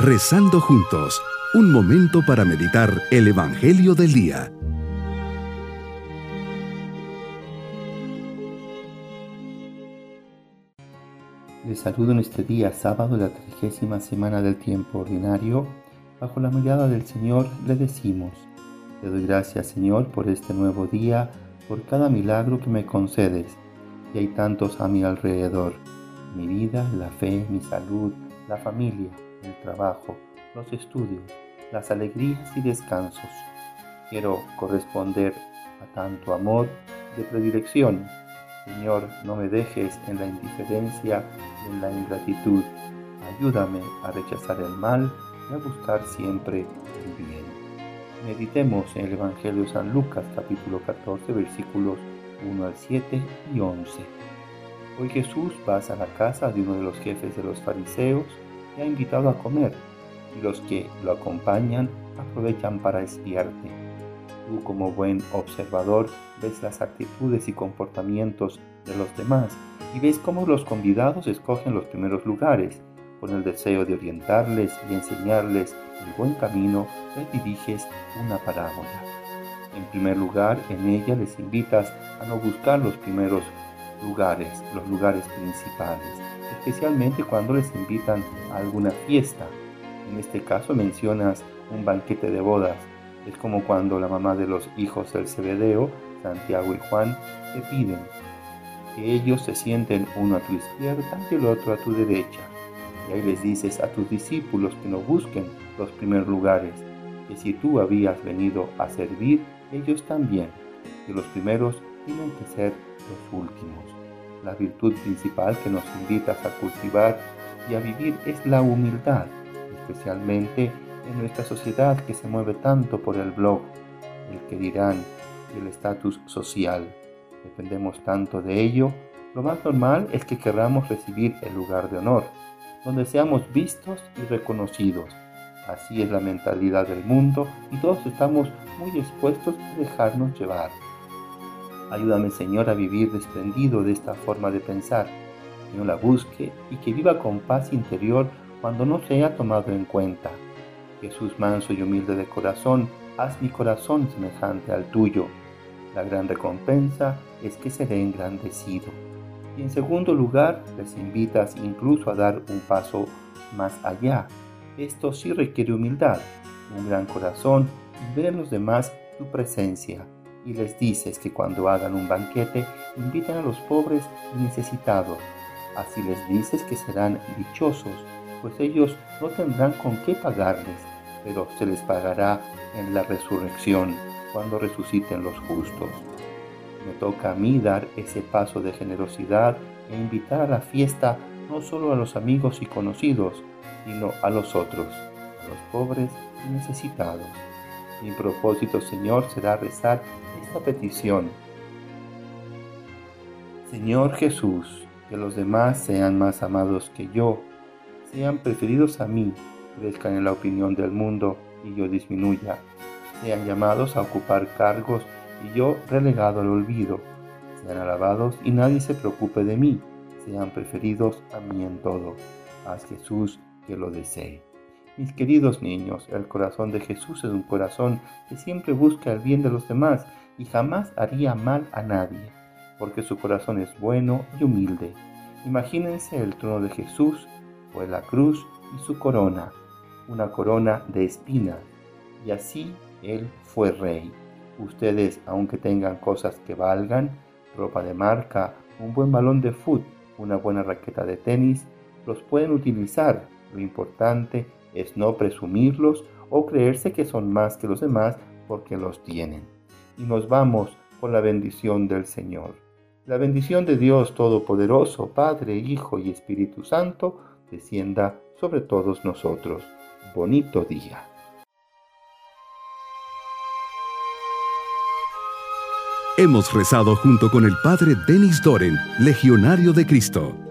Rezando juntos, un momento para meditar el Evangelio del Día. Les saludo en este día, sábado de la trigésima semana del tiempo ordinario. Bajo la mirada del Señor le decimos, te doy gracias Señor por este nuevo día, por cada milagro que me concedes. Y hay tantos a mi alrededor mi vida, la fe, mi salud, la familia, el trabajo, los estudios, las alegrías y descansos. Quiero corresponder a tanto amor de predilección. Señor, no me dejes en la indiferencia en la ingratitud. Ayúdame a rechazar el mal y a buscar siempre el bien. Meditemos en el Evangelio de San Lucas capítulo 14 versículos 1 al 7 y 11. Hoy Jesús pasa a la casa de uno de los jefes de los fariseos y ha invitado a comer, y los que lo acompañan aprovechan para espiarte. Tú como buen observador ves las actitudes y comportamientos de los demás y ves cómo los convidados escogen los primeros lugares. Con el deseo de orientarles y enseñarles el buen camino, les diriges una parábola. En primer lugar, en ella les invitas a no buscar los primeros lugares, los lugares principales, especialmente cuando les invitan a alguna fiesta. En este caso mencionas un banquete de bodas. Es como cuando la mamá de los hijos del Cebedeo, Santiago y Juan, te piden que ellos se sienten uno a tu izquierda y el otro a tu derecha. Y ahí les dices a tus discípulos que no busquen los primeros lugares, que si tú habías venido a servir, ellos también, que los primeros tienen que ser los últimos. La virtud principal que nos invitas a cultivar y a vivir es la humildad, especialmente en nuestra sociedad que se mueve tanto por el blog, el que dirán y el estatus social. Dependemos tanto de ello, lo más normal es que querramos recibir el lugar de honor, donde seamos vistos y reconocidos. Así es la mentalidad del mundo y todos estamos muy dispuestos a dejarnos llevar. Ayúdame Señor a vivir desprendido de esta forma de pensar, que no la busque y que viva con paz interior cuando no sea tomado en cuenta. Jesús manso y humilde de corazón, haz mi corazón semejante al tuyo. La gran recompensa es que seré engrandecido. Y en segundo lugar, les invitas incluso a dar un paso más allá. Esto sí requiere humildad, un gran corazón y ver en los demás tu presencia y les dices que cuando hagan un banquete inviten a los pobres y necesitados. Así les dices que serán dichosos, pues ellos no tendrán con qué pagarles, pero se les pagará en la resurrección, cuando resuciten los justos. Me toca a mí dar ese paso de generosidad e invitar a la fiesta no solo a los amigos y conocidos, sino a los otros, a los pobres y necesitados. Mi propósito, Señor, será rezar esta petición. Señor Jesús, que los demás sean más amados que yo, sean preferidos a mí, crezcan en la opinión del mundo y yo disminuya, sean llamados a ocupar cargos y yo relegado al olvido, sean alabados y nadie se preocupe de mí, sean preferidos a mí en todo. Haz Jesús que lo desee. Mis queridos niños, el corazón de Jesús es un corazón que siempre busca el bien de los demás y jamás haría mal a nadie, porque su corazón es bueno y humilde. Imagínense el trono de Jesús, fue la cruz y su corona, una corona de espinas, y así Él fue rey. Ustedes, aunque tengan cosas que valgan, ropa de marca, un buen balón de fútbol, una buena raqueta de tenis, los pueden utilizar. Lo importante es no presumirlos o creerse que son más que los demás porque los tienen. Y nos vamos con la bendición del Señor. La bendición de Dios Todopoderoso, Padre, Hijo y Espíritu Santo, descienda sobre todos nosotros. Bonito día. Hemos rezado junto con el Padre Denis Doren, Legionario de Cristo.